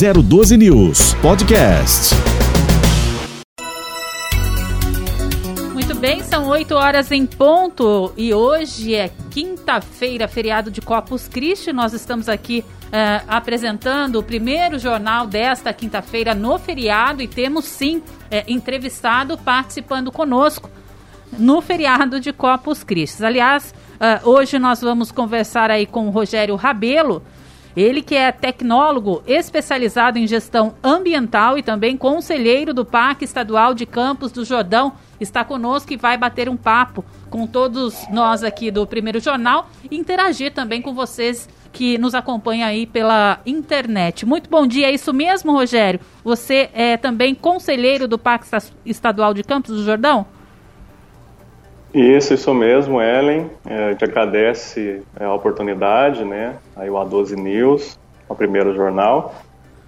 012 News Podcast. Muito bem, são 8 horas em ponto e hoje é quinta-feira, feriado de Corpus Christi. Nós estamos aqui uh, apresentando o primeiro jornal desta quinta-feira no feriado e temos sim é, entrevistado participando conosco no feriado de Corpus Christi. Aliás, uh, hoje nós vamos conversar aí com o Rogério Rabelo, ele que é tecnólogo especializado em gestão ambiental e também conselheiro do Parque Estadual de Campos do Jordão, está conosco e vai bater um papo com todos nós aqui do Primeiro Jornal e interagir também com vocês que nos acompanham aí pela internet. Muito bom dia, é isso mesmo, Rogério? Você é também conselheiro do Parque Estadual de Campos do Jordão? Isso, isso mesmo, Ellen. É, gente agradece é, a oportunidade, né? Aí o A12 News, o primeiro jornal.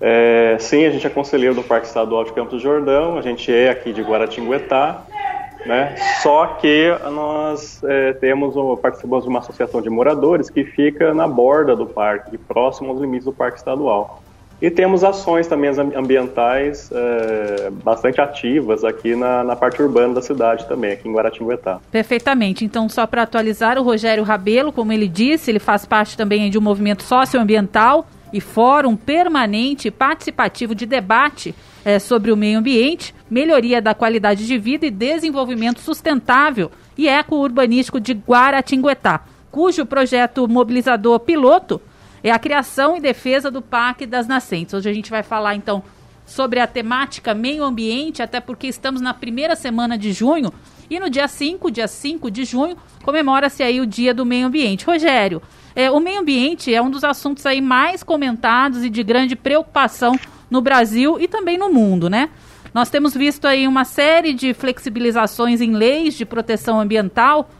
É, sim, a gente é conselheiro do Parque Estadual de Campos do Jordão, a gente é aqui de Guaratinguetá, né? Só que nós é, temos, participamos de uma associação de moradores que fica na borda do parque, próximo aos limites do Parque Estadual. E temos ações também ambientais é, bastante ativas aqui na, na, parte urbana da cidade também, aqui em Guaratinguetá. Perfeitamente. Então, só para atualizar, o Rogério Rabelo, como ele disse, ele faz parte também de um movimento socioambiental e fórum permanente participativo de debate é, sobre o meio ambiente, melhoria da qualidade de vida e desenvolvimento sustentável e eco-urbanístico de Guaratinguetá, cujo projeto mobilizador piloto é a criação e defesa do Parque das Nascentes. Hoje a gente vai falar então sobre a temática meio ambiente, até porque estamos na primeira semana de junho e no dia 5, dia 5 de junho, comemora-se aí o Dia do Meio Ambiente. Rogério, é, o meio ambiente é um dos assuntos aí mais comentados e de grande preocupação no Brasil e também no mundo, né? Nós temos visto aí uma série de flexibilizações em leis de proteção ambiental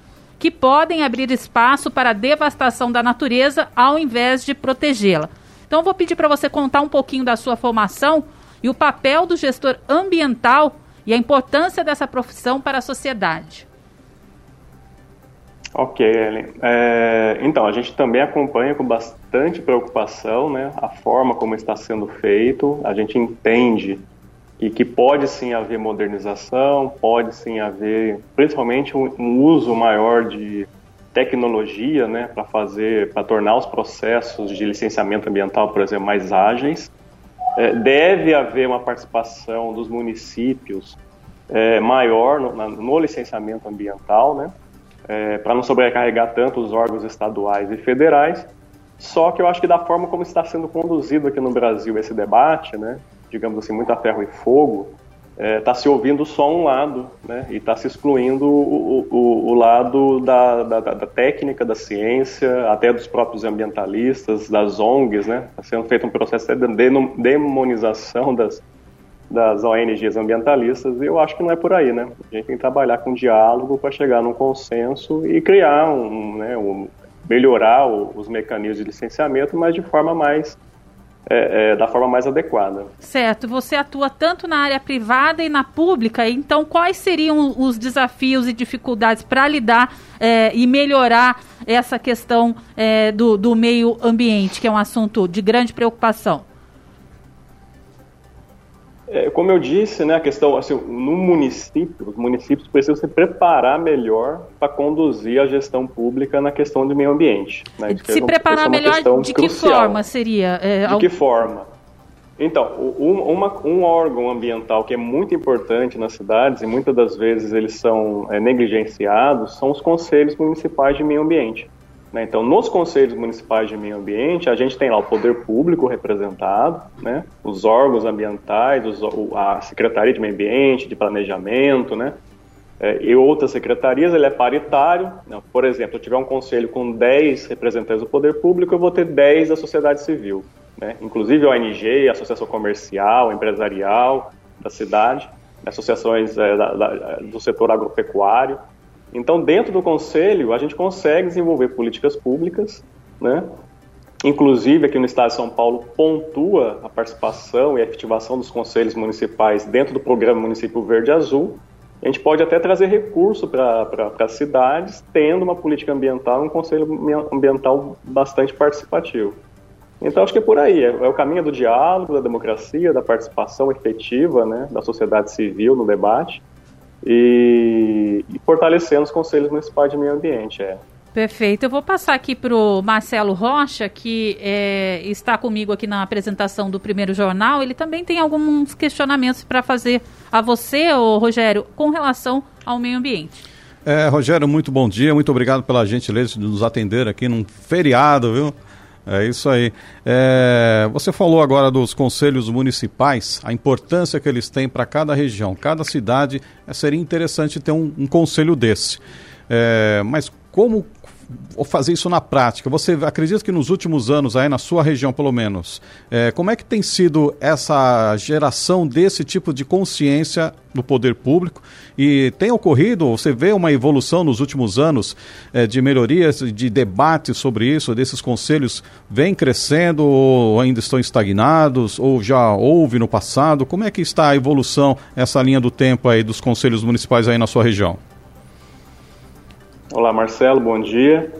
que podem abrir espaço para a devastação da natureza ao invés de protegê-la. Então, eu vou pedir para você contar um pouquinho da sua formação e o papel do gestor ambiental e a importância dessa profissão para a sociedade. Ok, Ellen. É, então, a gente também acompanha com bastante preocupação né, a forma como está sendo feito. A gente entende e que pode sim haver modernização, pode sim haver, principalmente um, um uso maior de tecnologia, né, para fazer, para tornar os processos de licenciamento ambiental, por exemplo, mais ágeis. É, deve haver uma participação dos municípios é, maior no, na, no, licenciamento ambiental, né, é, para não sobrecarregar tanto os órgãos estaduais e federais. Só que eu acho que da forma como está sendo conduzido aqui no Brasil esse debate, né, digamos assim, muito a ferro e fogo, está é, tá se ouvindo só um lado, né? E está se excluindo o, o, o lado da, da, da, técnica, da ciência, até dos próprios ambientalistas, das ONGs, né? Está sendo feito um processo de demonização das, das ONGs ambientalistas e eu acho que não é por aí, né? A gente tem que trabalhar com diálogo para chegar num consenso e criar um, né, um melhorar os mecanismos de licenciamento, mas de forma mais é, é, da forma mais adequada. Certo. Você atua tanto na área privada e na pública, então quais seriam os desafios e dificuldades para lidar é, e melhorar essa questão é, do, do meio ambiente, que é um assunto de grande preocupação? É, como eu disse, né, a questão, assim, no município, os municípios precisam se preparar melhor para conduzir a gestão pública na questão do meio ambiente. Né? Se é preparar melhor de que crucial. forma seria? É, de que forma? Então, um, uma, um, órgão ambiental que é muito importante nas cidades e muitas das vezes eles são é, negligenciados são os conselhos municipais de meio ambiente. Né? Então, nos conselhos municipais de meio ambiente, a gente tem lá o poder público representado, né? os órgãos ambientais, os, a Secretaria de Meio Ambiente, de Planejamento, né? É, e outras secretarias, ele é paritário. Né? Por exemplo, eu tiver um conselho com 10 representantes do poder público, eu vou ter 10 da sociedade civil, né? inclusive a ONG, a Associação Comercial, Empresarial da cidade, associações é, da, da, do setor agropecuário. Então, dentro do Conselho, a gente consegue desenvolver políticas públicas, né? Inclusive, aqui no Estado de São Paulo, pontua a participação e a efetivação dos conselhos municipais dentro do programa Município Verde Azul. A gente pode até trazer recurso para as cidades, tendo uma política ambiental, um conselho ambiental bastante participativo. Então acho que é por aí, é, é, o caminho do diálogo, da democracia, da participação efetiva né, da sociedade civil no debate e, e fortalecendo os conselhos municipais de meio ambiente. É. Perfeito. Eu vou passar aqui para o Marcelo Rocha, que é, está comigo aqui na apresentação do primeiro jornal. Ele também tem alguns questionamentos para fazer a você, ô, Rogério, com relação ao meio ambiente. É, Rogério, muito bom dia. Muito obrigado pela gentileza de nos atender aqui num feriado, viu? É isso aí. É, você falou agora dos conselhos municipais, a importância que eles têm para cada região, cada cidade. É, seria interessante ter um, um conselho desse. É, mas como fazer isso na prática? Você acredita que nos últimos anos, aí na sua região pelo menos, é, como é que tem sido essa geração desse tipo de consciência no poder público? E tem ocorrido, você vê uma evolução nos últimos anos é, de melhorias, de debates sobre isso, desses conselhos vem crescendo ou ainda estão estagnados ou já houve no passado? Como é que está a evolução, essa linha do tempo aí dos conselhos municipais aí na sua região? Olá, Marcelo, bom dia.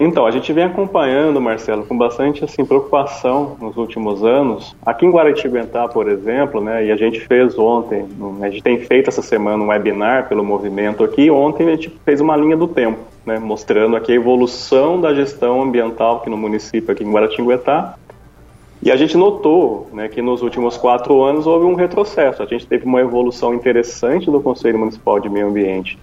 Então, a gente vem acompanhando, Marcelo, com bastante assim, preocupação nos últimos anos. Aqui em Guaratinguetá, por exemplo, né, e a gente fez ontem, a gente tem feito essa semana um webinar pelo movimento aqui, ontem a gente fez uma linha do tempo, né, mostrando aqui a evolução da gestão ambiental aqui no município, aqui em Guaratinguetá. E a gente notou né, que nos últimos quatro anos houve um retrocesso. A gente teve uma evolução interessante do Conselho Municipal de Meio Ambiente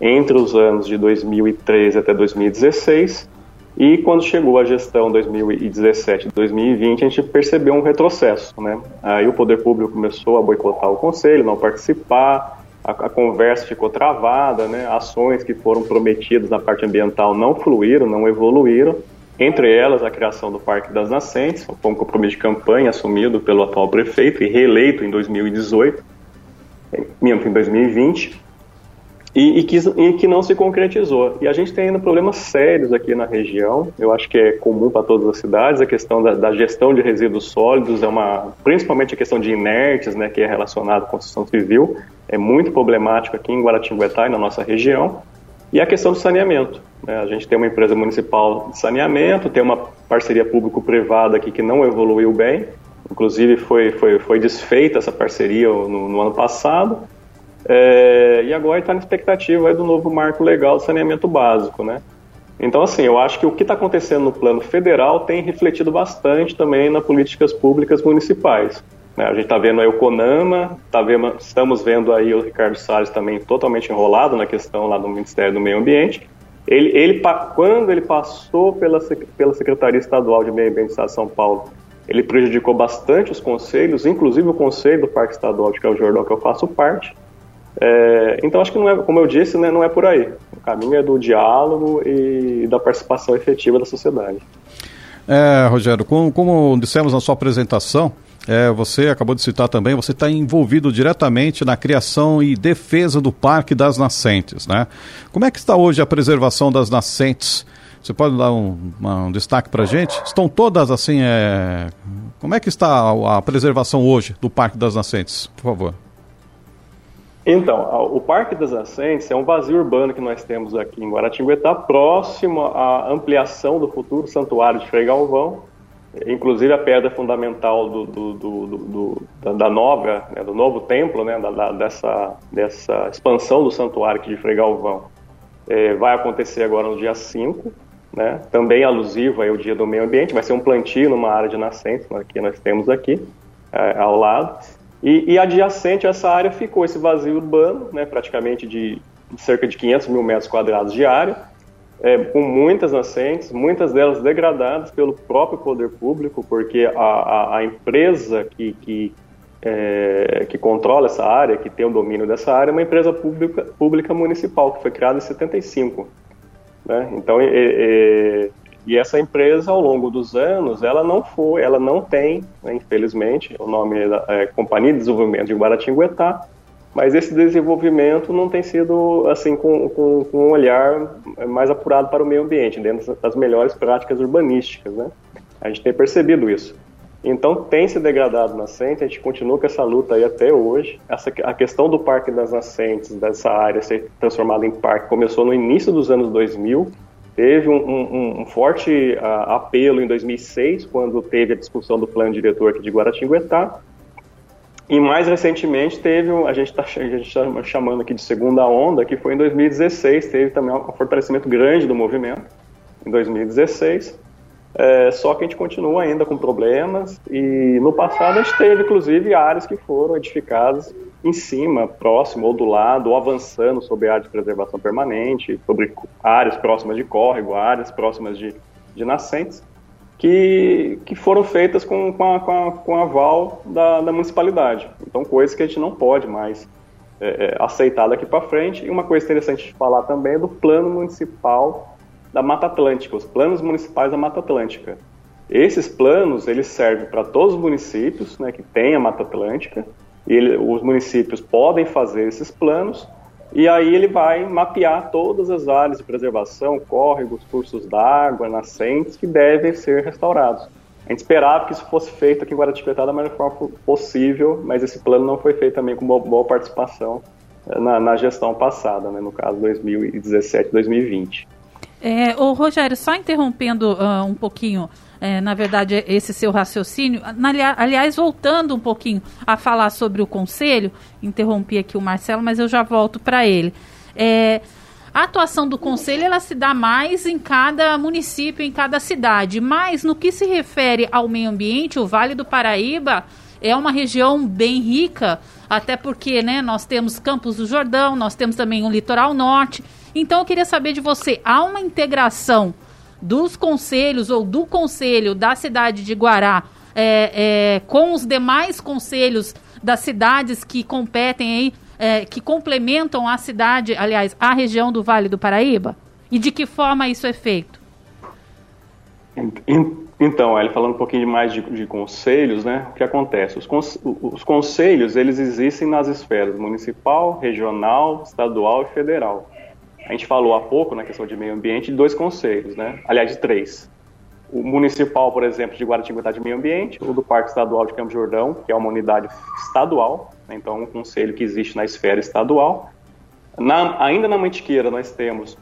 entre os anos de 2013 até 2016 e quando chegou a gestão 2017 2020 a gente percebeu um retrocesso, né? Aí o poder público começou a boicotar o conselho, não participar, a, a conversa ficou travada, né? Ações que foram prometidas na parte ambiental não fluíram, não evoluíram. Entre elas, a criação do Parque das Nascentes, foi um compromisso de campanha assumido pelo atual prefeito e reeleito em 2018, em 2020 e, e, que, e, que, não se concretizou. E a gente tem ainda problemas sérios aqui na região, eu acho que é comum para todas as cidades, a questão da, da, gestão de resíduos sólidos, é uma, principalmente a questão de inertes, né, que é relacionado com a construção civil, é muito problemático aqui em Guaratinguetá e na nossa região. E a questão do saneamento. Né, a gente tem uma empresa municipal de saneamento, tem uma parceria público-privada aqui que não evoluiu bem, inclusive foi, foi, foi desfeita essa parceria no, no ano passado, é, e agora está na expectativa do novo marco legal de saneamento básico, né? Então, assim, eu acho que o que está acontecendo no plano federal tem refletido bastante também nas políticas públicas municipais. Né? A gente está vendo aí o CONAMA, tá vendo, estamos vendo aí o Ricardo Salles também totalmente enrolado na questão lá do Ministério do Meio Ambiente. Ele, ele quando ele passou pela, pela Secretaria Estadual de Meio Ambiente de São Paulo, ele prejudicou bastante os conselhos, inclusive o Conselho do Parque Estadual de Caljordão, que eu faço parte, é, então acho que não é, como eu disse, né, não é por aí. O caminho é do diálogo e da participação efetiva da sociedade. É, Rogério, como, como dissemos na sua apresentação, é, você acabou de citar também, você está envolvido diretamente na criação e defesa do Parque das Nascentes, né? Como é que está hoje a preservação das nascentes? Você pode dar um, um destaque para a gente? Estão todas assim, é... como é que está a, a preservação hoje do Parque das Nascentes, por favor? Então, o Parque das Nascentes é um vazio urbano que nós temos aqui em Guaratinguetá, próximo à ampliação do futuro santuário de Frei Galvão, inclusive a pedra fundamental do, do, do, da, nova, né, do novo templo, né, da, da, dessa, dessa expansão do santuário aqui de Frei Galvão, é, vai acontecer agora no dia 5, né, também alusivo ao Dia do Meio Ambiente, vai ser um plantio numa área de nascentes né, que nós temos aqui, é, ao lado. E, e, adjacente a essa área ficou esse vazio urbano, né, praticamente de cerca de 500 mil metros quadrados de área, é, com muitas nascentes, muitas delas degradadas pelo próprio poder público, porque a, a, a empresa que, que, é, que controla essa área, que tem o domínio dessa área, é uma empresa pública, pública municipal, que foi criada em 75. Né? Então, é, e essa empresa, ao longo dos anos, ela não foi, ela não tem, né, infelizmente, o nome é, é Companhia de Desenvolvimento de Guaratinguetá, mas esse desenvolvimento não tem sido assim com, com, com, um olhar mais apurado para o meio ambiente, dentro das melhores práticas urbanísticas, né? A gente tem percebido isso. Então tem se degradado nascente, a gente continua com essa luta aí até hoje. Essa, a questão do Parque das Nascentes, dessa área ser transformada em parque, começou no início dos anos 2000, Teve um, um, um forte uh, apelo em 2006, quando teve a discussão do plano diretor aqui de Guaratinguetá, e mais recentemente teve, a gente está tá chamando aqui de segunda onda, que foi em 2016, teve também um fortalecimento grande do movimento, em 2016. É, só que a gente continua ainda com problemas e no passado a gente teve inclusive áreas que foram edificadas em cima, próximo ou do lado, ou avançando sobre áreas de preservação permanente, sobre áreas próximas de córrego, áreas próximas de, de nascentes que, que foram feitas com, com, a, com, a, com a aval da, da, municipalidade. Então, coisas que a gente não pode mais é, é, aceitar daqui para frente. E uma coisa interessante de falar também é do plano municipal da Mata Atlântica, os planos municipais da Mata Atlântica. Esses planos, eles servem para todos os municípios né, que têm a Mata Atlântica, ele, os municípios podem fazer esses planos, e aí ele vai mapear todas as áreas de preservação, córregos, cursos d'água, nascentes que devem ser restaurados. A gente esperava que isso fosse feito aqui em Guaratinguetá da melhor forma possível, mas esse plano não foi feito também com boa, boa participação eh, na, na, gestão passada, né, no caso 2017-2020. É, o Rogério, só interrompendo uh, um pouquinho é, na verdade, esse seu raciocínio. Aliás, voltando um pouquinho a falar sobre o conselho, interrompi aqui o Marcelo, mas eu já volto para ele. É, a atuação do conselho ela se dá mais em cada município, em cada cidade, mas no que se refere ao meio ambiente, o Vale do Paraíba é uma região bem rica, até porque né, nós temos Campos do Jordão, nós temos também o litoral norte. Então eu queria saber de você, há uma integração dos conselhos ou do conselho da cidade de Guará é, é, com os demais conselhos das cidades que competem aí, é, que complementam a cidade, aliás, a região do Vale do Paraíba? E de que forma isso é feito? Então, ele falando um pouquinho mais de, de, conselhos, né? O que acontece? Os, os conselhos, eles existem nas esferas municipal, regional, estadual e federal. A gente falou há pouco, na questão de meio ambiente, de dois conselhos, né? aliás, de três. O municipal, por exemplo, de Guaratinguetá de Meio Ambiente, o do Parque Estadual de Campo Jordão, que é uma unidade estadual, né? então um conselho que existe na esfera estadual. Na, ainda na Mantiqueira, nós temos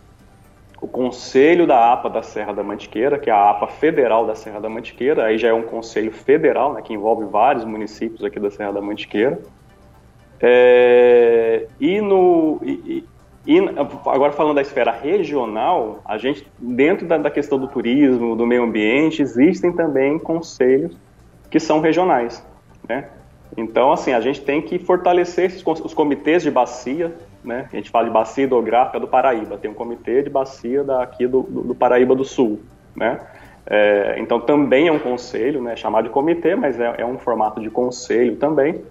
o Conselho da APA da Serra da Mantiqueira, que é a APA Federal da Serra da Mantiqueira, aí já é um conselho federal, né, que envolve vários municípios aqui da Serra da Mantiqueira. É, e, no, e, e agora falando da esfera regional, a gente, dentro da, da, questão do turismo, do meio ambiente, existem também conselhos que são regionais, né? Então, assim, a gente tem que fortalecer os comitês de bacia, né? A gente fala de bacia hidrográfica do Paraíba, tem um comitê de bacia daqui do, do, do Paraíba do Sul, né? É, então, também é um conselho, né? Chamado de comitê, mas é, é um formato de conselho também,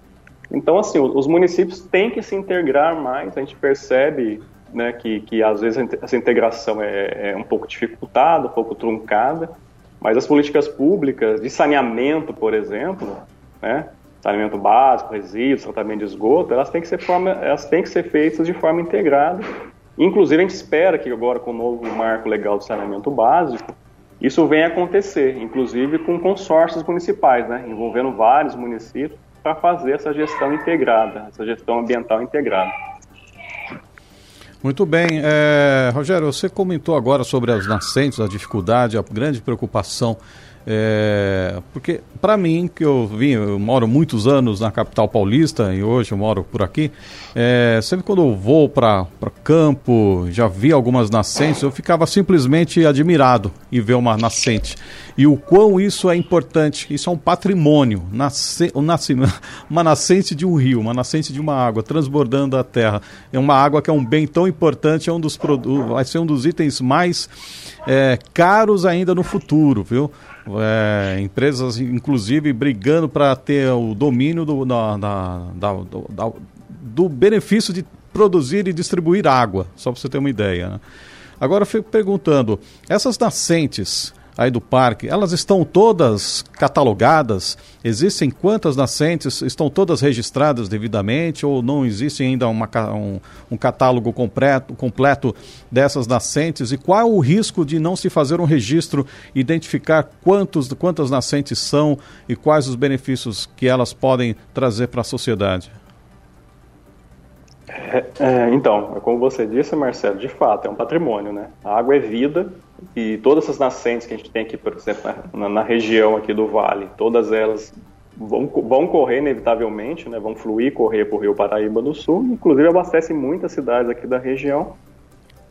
então, assim, os municípios têm que se integrar mais, a gente percebe né, que, que às vezes essa integração é, é um pouco dificultada, um pouco truncada, mas as políticas públicas de saneamento, por exemplo, né, saneamento básico, resíduos, tratamento de esgoto, elas têm que ser, forma, elas têm que ser feitas de forma integrada. Inclusive, a gente espera que agora, com o novo marco legal de saneamento básico, isso venha acontecer, inclusive com consórcios municipais, né, envolvendo vários municípios, para fazer essa gestão integrada, essa gestão ambiental integrada. Muito bem. É, Rogério, você comentou agora sobre as nascentes, a dificuldade, a grande preocupação é, porque para mim, que eu vim, eu moro muitos anos na capital paulista e hoje eu moro por aqui, é, sempre quando eu vou para campo, já vi algumas nascentes, eu ficava simplesmente admirado em ver uma nascente. E o quão isso é importante, isso é um patrimônio, nasce, nasce, uma nascente de um rio, uma nascente de uma água transbordando a terra. É uma água que é um bem tão importante, é um dos vai ser um dos itens mais é, caros ainda no futuro, viu? É, empresas, inclusive, brigando para ter o domínio do, da, da, da, do, do, benefício de produzir e distribuir água, só para você ter uma ideia. Né? Agora eu fico perguntando: essas nascentes, aí do parque, elas estão todas catalogadas? Existem quantas nascentes? Estão todas registradas devidamente ou não existe ainda uma, um, um, catálogo completo, completo dessas nascentes? E qual o risco de não se fazer um registro, identificar quantos, quantas nascentes são e quais os benefícios que elas podem trazer para a sociedade? É, é, então, como você disse, Marcelo, de fato, é um patrimônio, né? A água é vida e todas essas nascentes que a gente tem aqui, por exemplo, na, na região aqui do Vale, todas elas vão, vão correr inevitavelmente, né, vão fluir, correr para o Rio Paraíba do Sul, inclusive abastecem muitas cidades aqui da região,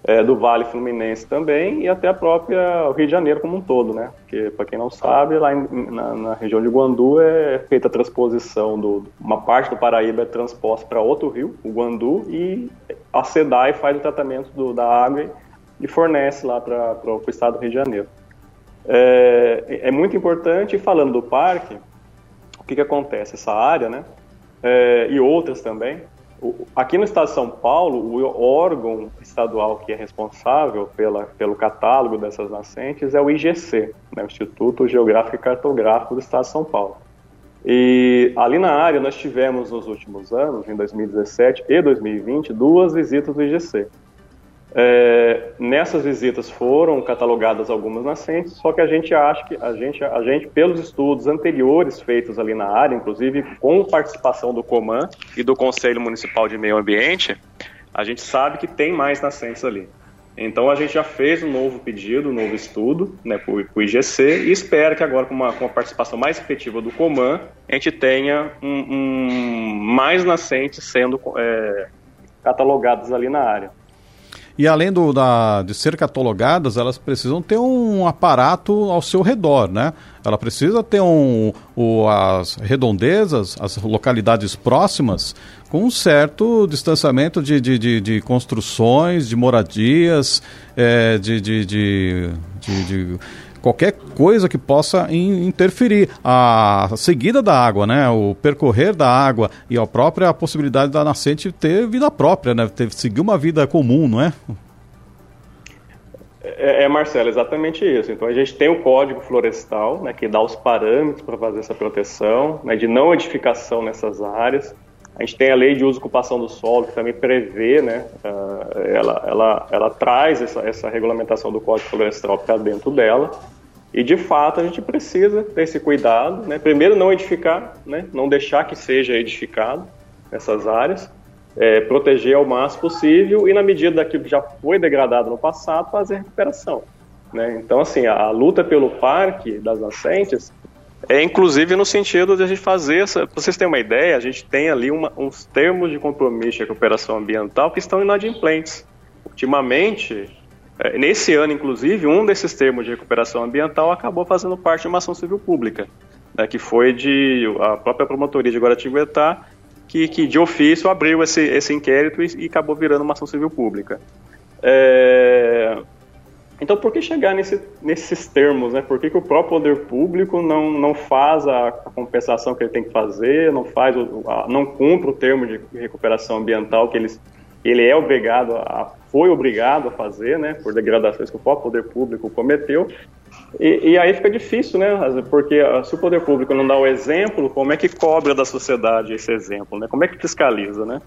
é, do Vale Fluminense também e até a própria Rio de Janeiro como um todo, né? Porque, para quem não sabe, lá em, na, na, região de Guandu é feita a transposição do uma parte do Paraíba é transposta para outro rio, o Guandu, e a SEDAI faz o tratamento do, da água e fornece lá para o estado do Rio de Janeiro. É, é muito importante, falando do parque, o que, que acontece? Essa área, né? É, e outras também, Aqui no estado de São Paulo, o órgão estadual que é responsável pela, pelo catálogo dessas nascentes é o IGC, né, o Instituto Geográfico e Cartográfico do estado de São Paulo. E ali na área nós tivemos nos últimos anos, em 2017 e 2020, duas visitas do IGC. É, nessas visitas foram catalogadas algumas nascentes, só que a gente acha que a gente, a gente, pelos estudos anteriores feitos ali na área, inclusive com participação do Coman e do Conselho Municipal de Meio Ambiente, a gente sabe que tem mais nascentes ali. Então a gente já fez um novo pedido, um novo estudo né, para o IGC e espera que agora, com uma, com uma participação mais efetiva do Coman, a gente tenha um, um mais nascentes sendo é, catalogados ali na área. E além do, da, de ser catalogadas, elas precisam ter um aparato ao seu redor, né? Ela precisa ter um, o, as redondezas, as localidades próximas, com um certo distanciamento de, de, de, de construções, de moradias, é, de, de, de, de qualquer coisa que possa in, interferir. A seguida da água, né? O percorrer da água e a própria possibilidade da nascente ter vida própria, né? Ter, seguir uma vida comum, não é? É, é, Marcelo, exatamente isso. Então a gente tem o Código Florestal, né, que dá os parâmetros para fazer essa proteção, né, de não edificação nessas áreas. A gente tem a Lei de Uso e Ocupação do Solo, que também prevê, né, uh, ela, ela, ela traz essa, essa regulamentação do Código Florestal para dentro dela. E de fato a gente precisa ter esse cuidado, né? Primeiro não edificar, né? Não deixar que seja edificado nessas áreas, é, proteger ao máximo possível e na medida daquilo que já foi degradado no passado fazer recuperação, né? Então assim a, a luta pelo parque das nascentes é inclusive no sentido de a gente fazer essa. Pra vocês terem uma ideia, a gente tem ali uma, uns termos de compromisso de recuperação ambiental que estão inadimplentes. Ultimamente, nesse ano, inclusive, um desses termos de recuperação ambiental acabou fazendo parte de uma ação civil pública, né, que foi de a própria promotoria de Guaratinguetá, que, que de ofício abriu esse, esse inquérito e, e acabou virando uma ação civil pública. É... Então, por que chegar nesse, nesses termos? Né? Por que, que o próprio poder público não, não faz a, compensação que ele tem que fazer, não, faz não cumpre o termo de recuperação ambiental que eles ele é obrigado a, foi obrigado a fazer, né, por degradações que o próprio poder público cometeu. E, e, aí fica difícil, né, porque ah, se o poder público não dá o exemplo, como é que cobra da sociedade esse exemplo, né? Como é que fiscaliza, né?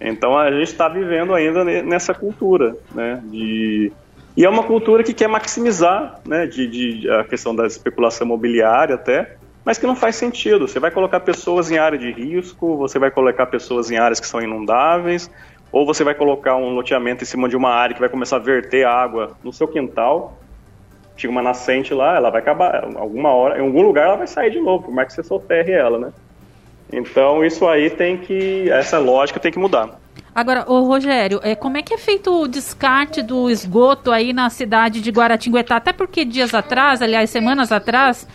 Então a gente está vivendo ainda nessa cultura, né, de e é uma cultura que quer maximizar, né, de, de a questão da especulação imobiliária até, mas que não faz sentido. Você vai colocar pessoas em área de risco, você vai colocar pessoas em áreas que são inundáveis, ou você vai colocar um loteamento em cima de uma área que vai começar a verter água no seu quintal, tinha uma nascente lá, ela vai acabar, alguma hora, em algum lugar ela vai sair de novo, por mais que você soterre ela, né? Então isso aí tem que, essa lógica tem que mudar. Agora, ô Rogério, é, como é que é feito o descarte do esgoto aí na cidade de Guaratinguetá? Até porque dias atrás, aliás, semanas atrás,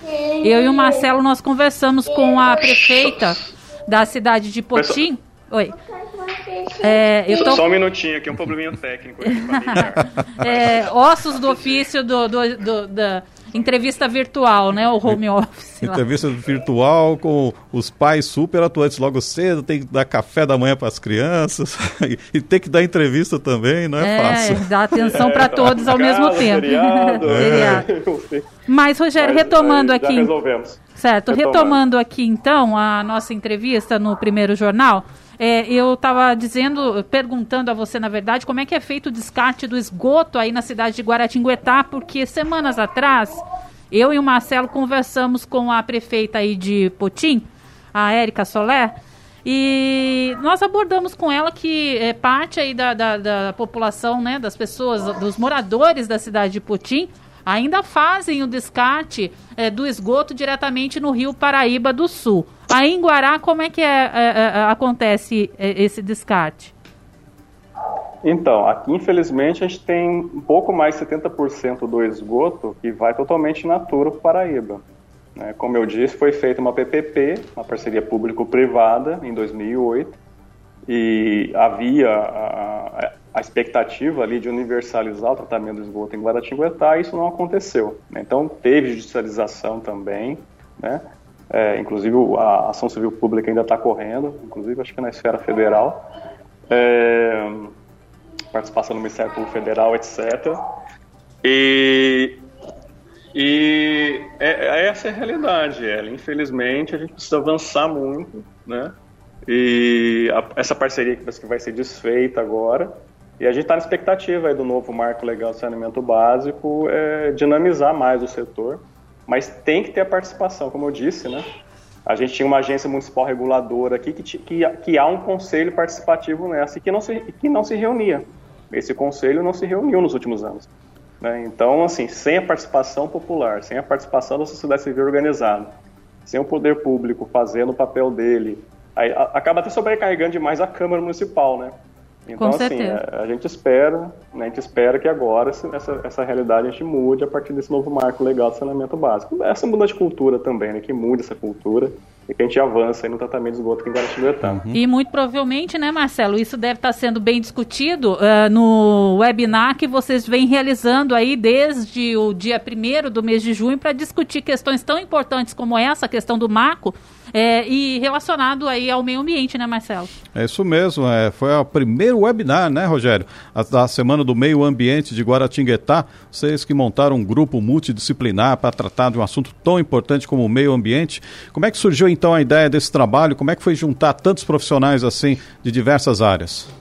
eu e o Marcelo nós conversamos com a prefeita da cidade de Potim. Oi. É, eu tô... Só um minutinho aqui, um probleminha técnico. é, ossos do ofício do, do, do, da entrevista virtual, né? O home office. Entrevista lá. virtual com os pais super atuantes logo cedo, tem que dar café da manhã para as crianças e tem que dar entrevista também, não é, é fácil. Dar atenção é, para todos ao mesmo tempo. Feriado. É. Mas, Rogério, mas, retomando mas aqui. resolvemos. Certo, retomando. retomando aqui então a nossa entrevista no primeiro jornal. É, eu estava dizendo, perguntando a você, na verdade, como é que é feito o descarte do esgoto aí na cidade de Guaratinguetá, porque semanas atrás eu e o Marcelo conversamos com a prefeita aí de Potim, a Érica Soler, e nós abordamos com ela que é, parte aí da, da, da, população, né, das pessoas, dos moradores da cidade de Potim, ainda fazem o descarte é, do esgoto diretamente no Rio Paraíba do Sul. Aí em Guará, como é que é, é, acontece esse descarte? Então, aqui infelizmente a gente tem um pouco mais de 70% do esgoto que vai totalmente natura para o Paraíba. Né? Como eu disse, foi feita uma PPP, uma parceria público-privada, em 2008, e havia a, expectativa ali de universalizar o tratamento do esgoto em Guaratinguetá isso não aconteceu. Né? Então, teve judicialização também, né? É, inclusive a ação civil pública ainda está correndo, inclusive acho que na esfera federal. É, participação no Ministério Público Federal, etc. E, e é, é essa é a realidade, Ela. Infelizmente, a gente precisa avançar muito, né? E a, essa parceria que vai ser desfeita agora. E a gente está na expectativa aí do novo marco legal de saneamento básico é, dinamizar mais o setor. Mas tem que ter a participação, como eu disse, né? A gente tinha uma agência municipal reguladora aqui que, que, que há um conselho participativo nessa e que não se, que não se reunia. Esse conselho não se reuniu nos últimos anos. Né? Então, assim, sem a participação popular, sem a participação da sociedade civil organizada, sem o poder público fazendo o papel dele, aí, a, acaba até sobrecarregando demais a Câmara Municipal, né? Então, assim, a, a, gente espera, né, a gente espera que agora essa, essa realidade a gente mude a partir desse novo marco legal de saneamento básico. Essa mudança de cultura também, né, que mude essa cultura e que a gente avance no tratamento de esgoto aqui em Guaratinguetá. Uhum. E muito provavelmente, né, Marcelo, isso deve estar sendo bem discutido uh, no webinar que vocês vêm realizando aí desde o dia 1 do mês de junho para discutir questões tão importantes como essa, a questão do marco, é, e relacionado aí ao meio ambiente, né, Marcelo? É isso mesmo, é, foi o primeiro webinar, né, Rogério, a, da Semana do Meio Ambiente de Guaratinguetá, vocês que montaram um grupo multidisciplinar para tratar de um assunto tão importante como o meio ambiente. Como é que surgiu então a ideia desse trabalho? Como é que foi juntar tantos profissionais assim de diversas áreas?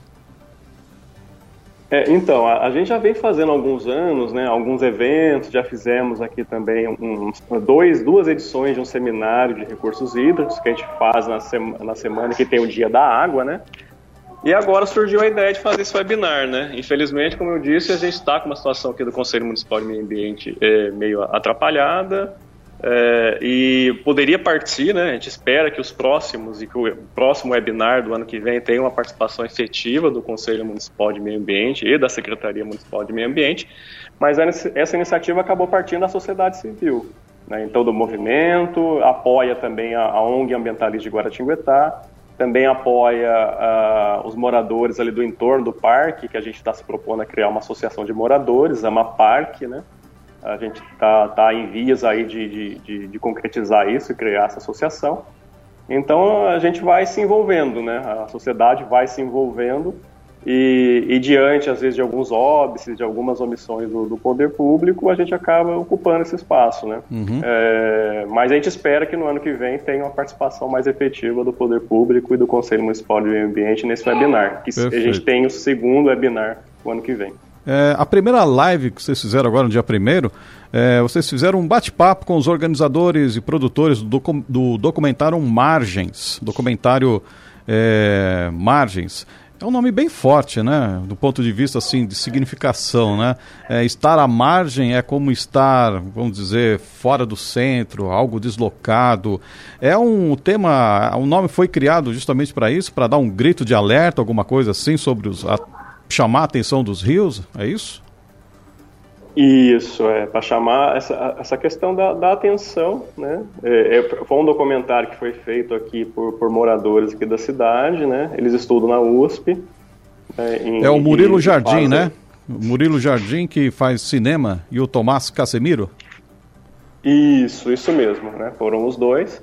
É, então, a, a, gente já vem fazendo alguns anos, né, alguns eventos, já fizemos aqui também uns, dois, duas edições de um seminário de recursos hídricos que a gente faz na, na semana que tem o Dia da Água, né? E agora surgiu a ideia de fazer esse webinar, né? Infelizmente, como eu disse, a gente está com uma situação aqui do Conselho Municipal de Meio Ambiente é, meio atrapalhada, é, e poderia partir, né? A gente espera que os próximos e que o próximo webinar do ano que vem tenha uma participação efetiva do Conselho Municipal de Meio Ambiente e da Secretaria Municipal de Meio Ambiente, mas essa iniciativa acabou partindo da sociedade civil. Né? Então, do movimento, apoia também a, a ONG Ambientalista de Guaratinguetá, também apoia uh, os moradores ali do entorno do parque, que a gente está se propondo a criar uma associação de moradores, a Parque, né? A gente está tá em vias aí de, de, de, de, concretizar isso e criar essa associação. Então a gente vai se envolvendo, né? A sociedade vai se envolvendo e, e diante, às vezes, de alguns óbices, de algumas omissões do, do, poder público, a gente acaba ocupando esse espaço, né? Uhum. É, mas a gente espera que no ano que vem tenha uma participação mais efetiva do poder público e do Conselho Municipal de Meio Ambiente nesse webinar, que Perfeito. a gente tem o segundo webinar o ano que vem. É, a primeira live que vocês fizeram agora no dia 1 é, vocês fizeram um bate-papo com os organizadores e produtores do, do documentário Margens. Documentário é, Margens. É um nome bem forte, né? Do ponto de vista assim de significação, né? É, estar à margem é como estar, vamos dizer, fora do centro, algo deslocado. É um tema, o nome foi criado justamente para isso, para dar um grito de alerta, alguma coisa assim sobre os chamar a atenção dos rios, é isso? Isso, é, para chamar essa, essa questão da, da atenção, né? É, é, foi um documentário que foi feito aqui por, por moradores aqui da cidade, né? Eles estudam na USP. É, em, é o Murilo Jardim, fazem... né? O Murilo Jardim que faz cinema e o Tomás Casemiro? Isso, isso mesmo, né? Foram os dois.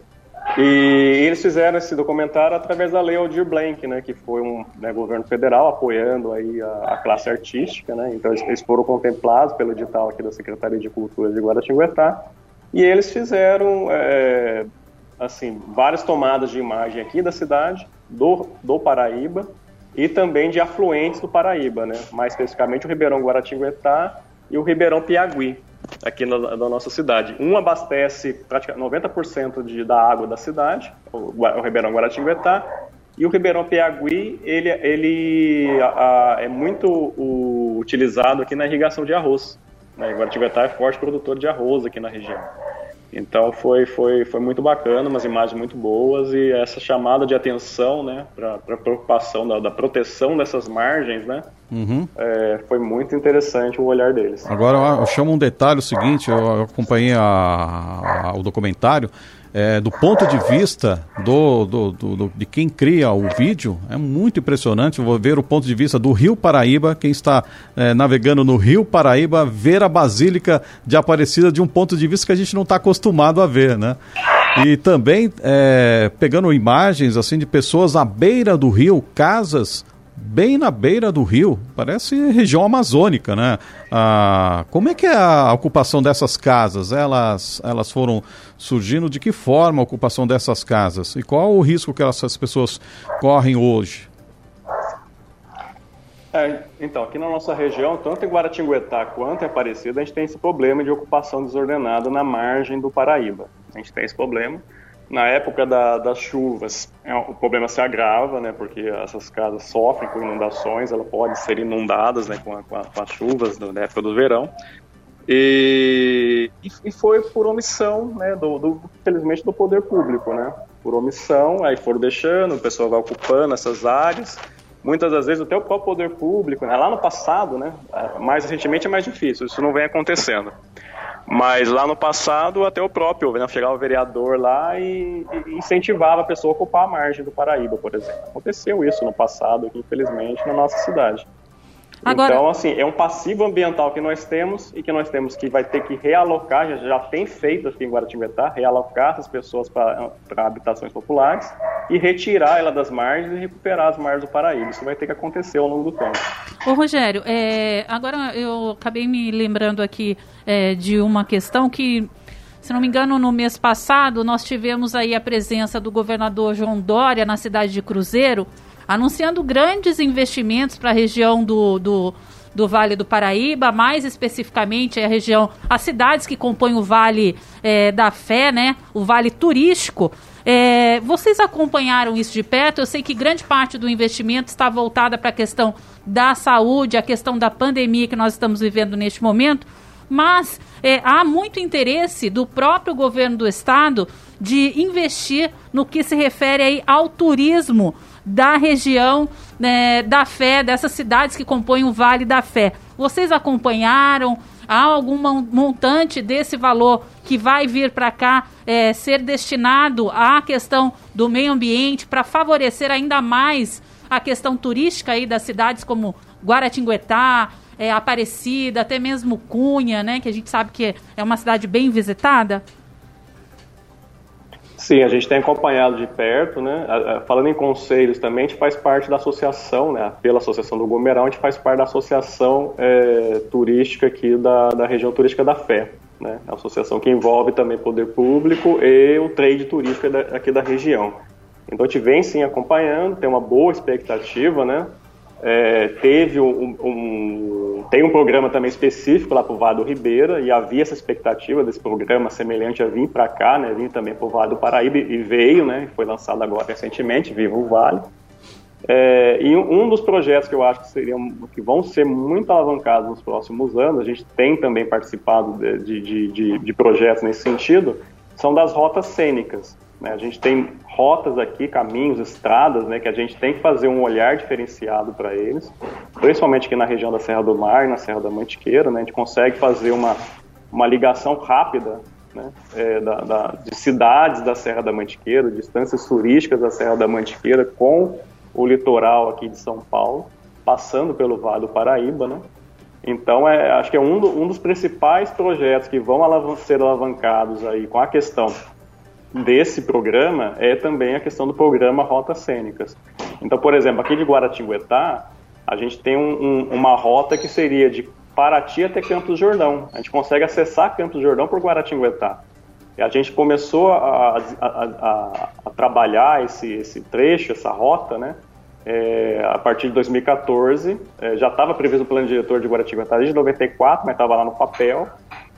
E eles fizeram esse documentário através da lei Aldir Blanc, né, que foi um né, governo federal apoiando aí a, a, classe artística, né, então eles foram contemplados pelo edital aqui da Secretaria de Cultura de Guaratinguetá, e eles fizeram, é, assim, várias tomadas de imagem aqui da cidade, do, do Paraíba, e também de afluentes do Paraíba, né, mais especificamente o Ribeirão Guaratinguetá e o Ribeirão Piagui, aqui na, nossa cidade. Um abastece praticamente 90% de, da água da cidade, o, o Ribeirão Guaratinguetá, e o Ribeirão Piagui, ele, ele a, a, é muito o, utilizado aqui na irrigação de arroz. Né? Guaratinguetá é forte produtor de arroz aqui na região. Então foi, foi, foi muito bacana, umas imagens muito boas e essa chamada de atenção né, para a preocupação da, da, proteção dessas margens né, uhum. é, foi muito interessante o olhar deles. Agora eu chamo um detalhe o seguinte, eu acompanhei a, a, o documentário, é, do ponto de vista do, do, do, de quem cria o vídeo, é muito impressionante. Vou ver o ponto de vista do Rio Paraíba, quem está é, navegando no Rio Paraíba, ver a Basílica de Aparecida de um ponto de vista que a gente não está acostumado a ver, né? E também é, pegando imagens assim de pessoas à beira do rio, casas bem na beira do rio, parece região amazônica, né? Ah, como é que é a ocupação dessas casas? Elas, elas foram surgindo de que forma a ocupação dessas casas? E qual o risco que essas pessoas correm hoje? É, então, aqui na nossa região, tanto em Guaratinguetá quanto em Aparecida, a gente tem esse problema de ocupação desordenada na margem do Paraíba. A gente tem esse problema na época da, das chuvas, é, o problema se agrava, né, porque essas casas sofrem com inundações, elas podem ser inundadas né, com, a, com, a, com as chuvas da época do verão. E, e foi por omissão, né, do, do, infelizmente, do poder público, né, por omissão, aí foram deixando, o pessoal vai ocupando essas áreas, muitas das vezes até o próprio poder público, né, lá no passado, né, mais recentemente é mais difícil, isso não vem acontecendo. Mas lá no passado, até o próprio, né, chegava o vereador lá e, e, incentivava a pessoa a ocupar a margem do Paraíba, por exemplo. Aconteceu isso no passado, infelizmente, na nossa cidade. Agora... Então, assim, é um passivo ambiental que nós temos e que nós temos que vai ter que realocar, já, já tem feito aqui em Guaratinguetá, realocar essas pessoas para habitações populares e retirar ela das margens e recuperar as margens do Paraíba. Isso vai ter que acontecer ao longo do tempo. Ô Rogério, é, agora eu acabei me lembrando aqui é, de uma questão que se não me engano, no mês passado, nós tivemos aí a presença do governador João Dória na cidade de Cruzeiro, anunciando grandes investimentos para a região do, do, do, Vale do Paraíba, mais especificamente a região, as cidades que compõem o Vale é, da Fé, né? O Vale Turístico. É, vocês acompanharam isso de perto? Eu sei que grande parte do investimento está voltada para a questão da saúde, a questão da pandemia que nós estamos vivendo neste momento, mas é, há muito interesse do próprio governo do estado de investir no que se refere aí ao turismo da região né, da fé, dessas cidades que compõem o Vale da Fé. Vocês acompanharam? Há algum montante desse valor que vai vir para cá é, ser destinado à questão do meio ambiente para favorecer ainda mais a questão turística aí das cidades como Guaratinguetá, é, Aparecida, até mesmo Cunha, né, que a gente sabe que é uma cidade bem visitada? Sim, a gente tem acompanhado de perto, né? Falando em conselhos também, a gente faz parte da associação, né? Pela Associação do Gomerão, a gente faz parte da associação é, turística aqui da, da região turística da Fé, né? A associação que envolve também poder público e o trade turístico aqui da região. Então a gente vem sim acompanhando, tem uma boa expectativa, né? É, teve um, um, tem um programa também específico lá para o Vale do Ribeira e havia essa expectativa desse programa semelhante a vir para cá, né, vir também para o Vale do Paraíba e veio, né, foi lançado agora recentemente, Viva o Vale. É, e um dos projetos que eu acho que seriam que vão ser muito alavancados nos próximos anos, a gente tem também participado de, de, de, de projetos nesse sentido, são das rotas cênicas. Né? A gente tem rotas aqui, caminhos, estradas, né, que a gente tem que fazer um olhar diferenciado para eles, principalmente aqui na região da Serra do Mar, na Serra da Mantiqueira, né, a gente consegue fazer uma, uma ligação rápida né, é, da, da, de cidades da Serra da Mantiqueira, distâncias turísticas da Serra da Mantiqueira com o litoral aqui de São Paulo, passando pelo Vale do Paraíba, né? Então, é, acho que é um, do, um dos principais projetos que vão alav ser alavancados aí com a questão desse programa é também a questão do programa Rotas Cênicas. Então, por exemplo, aqui de Guaratinguetá, a gente tem um, um, uma rota que seria de Paraty até Campos Jordão. A gente consegue acessar Campos Jordão por Guaratinguetá. E a gente começou a, a, a, a trabalhar esse, esse, trecho, essa rota, né? É, a partir de 2014, é, já estava previsto o plano diretor de Guaratinguetá desde 94, mas estava lá no papel.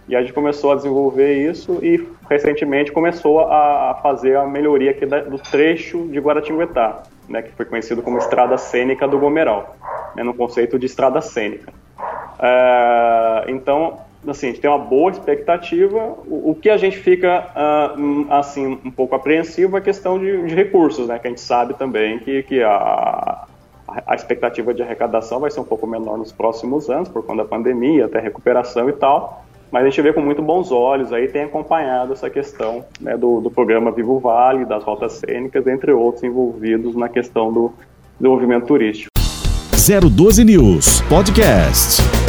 E a gente começou a desenvolver isso e recentemente começou a fazer a melhoria aqui do trecho de Guaratinguetá, né, que foi conhecido como Estrada Cênica do Gomeral, né, no conceito de estrada cênica. É, então, assim, a gente tem uma boa expectativa. O, o que a gente fica, uh, assim, um pouco apreensivo é a questão de, de, recursos, né? Que a gente sabe também que, que a, a expectativa de arrecadação vai ser um pouco menor nos próximos anos, por conta da pandemia, até recuperação e tal. Mas a gente vê com muito bons olhos aí, tem acompanhado essa questão né, do, do programa Vivo Vale, das rotas cênicas, entre outros envolvidos na questão do desenvolvimento turístico. 012 News Podcast.